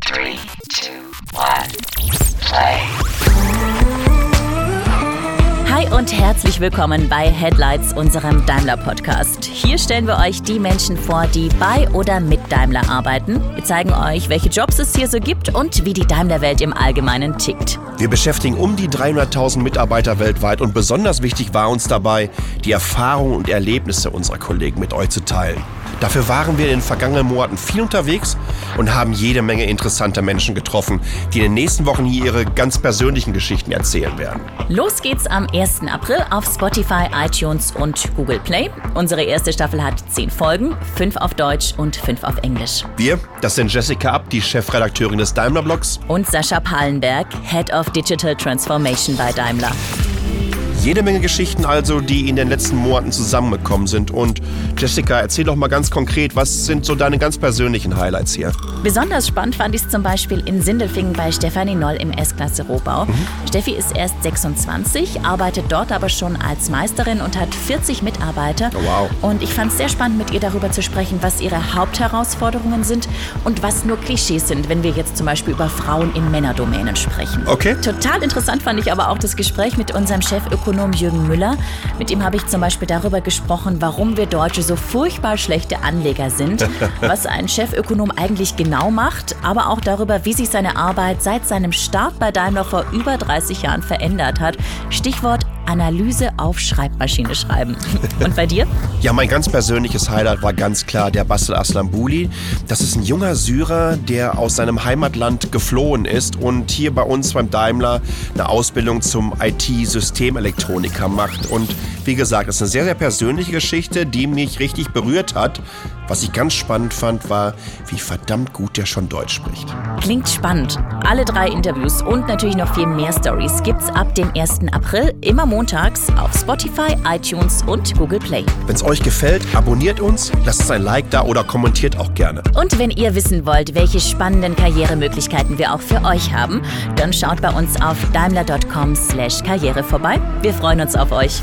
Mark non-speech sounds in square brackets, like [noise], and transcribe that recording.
Three, two, one, play. Hi und herzlich willkommen bei Headlights, unserem Daimler-Podcast. Hier stellen wir euch die Menschen vor, die bei oder mit Daimler arbeiten. Wir zeigen euch, welche Jobs es hier so gibt und wie die Daimler-Welt im Allgemeinen tickt. Wir beschäftigen um die 300.000 Mitarbeiter weltweit und besonders wichtig war uns dabei, die Erfahrungen und Erlebnisse unserer Kollegen mit euch zu teilen. Dafür waren wir in den vergangenen Monaten viel unterwegs und haben jede Menge interessanter Menschen getroffen, die in den nächsten Wochen hier ihre ganz persönlichen Geschichten erzählen werden. Los geht's am 1. April auf Spotify, iTunes und Google Play. Unsere erste Staffel hat zehn Folgen, fünf auf Deutsch und fünf auf Englisch. Wir, das sind Jessica Abt, die Chefredakteurin des Daimler Blogs. Und Sascha Pallenberg, Head of Digital Transformation bei Daimler. Jede Menge Geschichten also, die in den letzten Monaten zusammengekommen sind. Und Jessica, erzähl doch mal ganz konkret, was sind so deine ganz persönlichen Highlights hier? Besonders spannend fand ich es zum Beispiel in Sindelfingen bei Stefanie Noll im S-Klasse Rohbau. Steffi ist erst 26, arbeitet dort aber schon als Meisterin und hat 40 Mitarbeiter. Oh, wow. Und ich fand es sehr spannend, mit ihr darüber zu sprechen, was ihre Hauptherausforderungen sind und was nur Klischees sind, wenn wir jetzt zum Beispiel über Frauen in Männerdomänen sprechen. Okay. Total interessant fand ich aber auch das Gespräch mit unserem Chefökonom Jürgen Müller. Mit ihm habe ich zum Beispiel darüber gesprochen, warum wir Deutsche so furchtbar schlechte Anleger sind, [laughs] was ein Chefökonom eigentlich genau macht, aber auch darüber, wie sich seine Arbeit seit seinem Start bei Daimler vor über 30 Jahren verändert hat. Stichwort Analyse auf Schreibmaschine schreiben. Und bei dir? Ja, mein ganz persönliches Highlight war ganz klar der Basel Aslambuli. Das ist ein junger Syrer, der aus seinem Heimatland geflohen ist und hier bei uns beim Daimler eine Ausbildung zum IT-Systemelektroniker macht. Und wie gesagt, es ist eine sehr, sehr persönliche Geschichte, die mich richtig berührt hat. Was ich ganz spannend fand, war, wie verdammt gut der schon Deutsch spricht. Klingt spannend. Alle drei Interviews und natürlich noch viel mehr Stories gibt's ab dem 1. April immer montags auf Spotify, iTunes und Google Play. Wenn es euch gefällt, abonniert uns, lasst uns ein Like da oder kommentiert auch gerne. Und wenn ihr wissen wollt, welche spannenden Karrieremöglichkeiten wir auch für euch haben, dann schaut bei uns auf daimler.com/karriere vorbei. Wir freuen uns auf euch.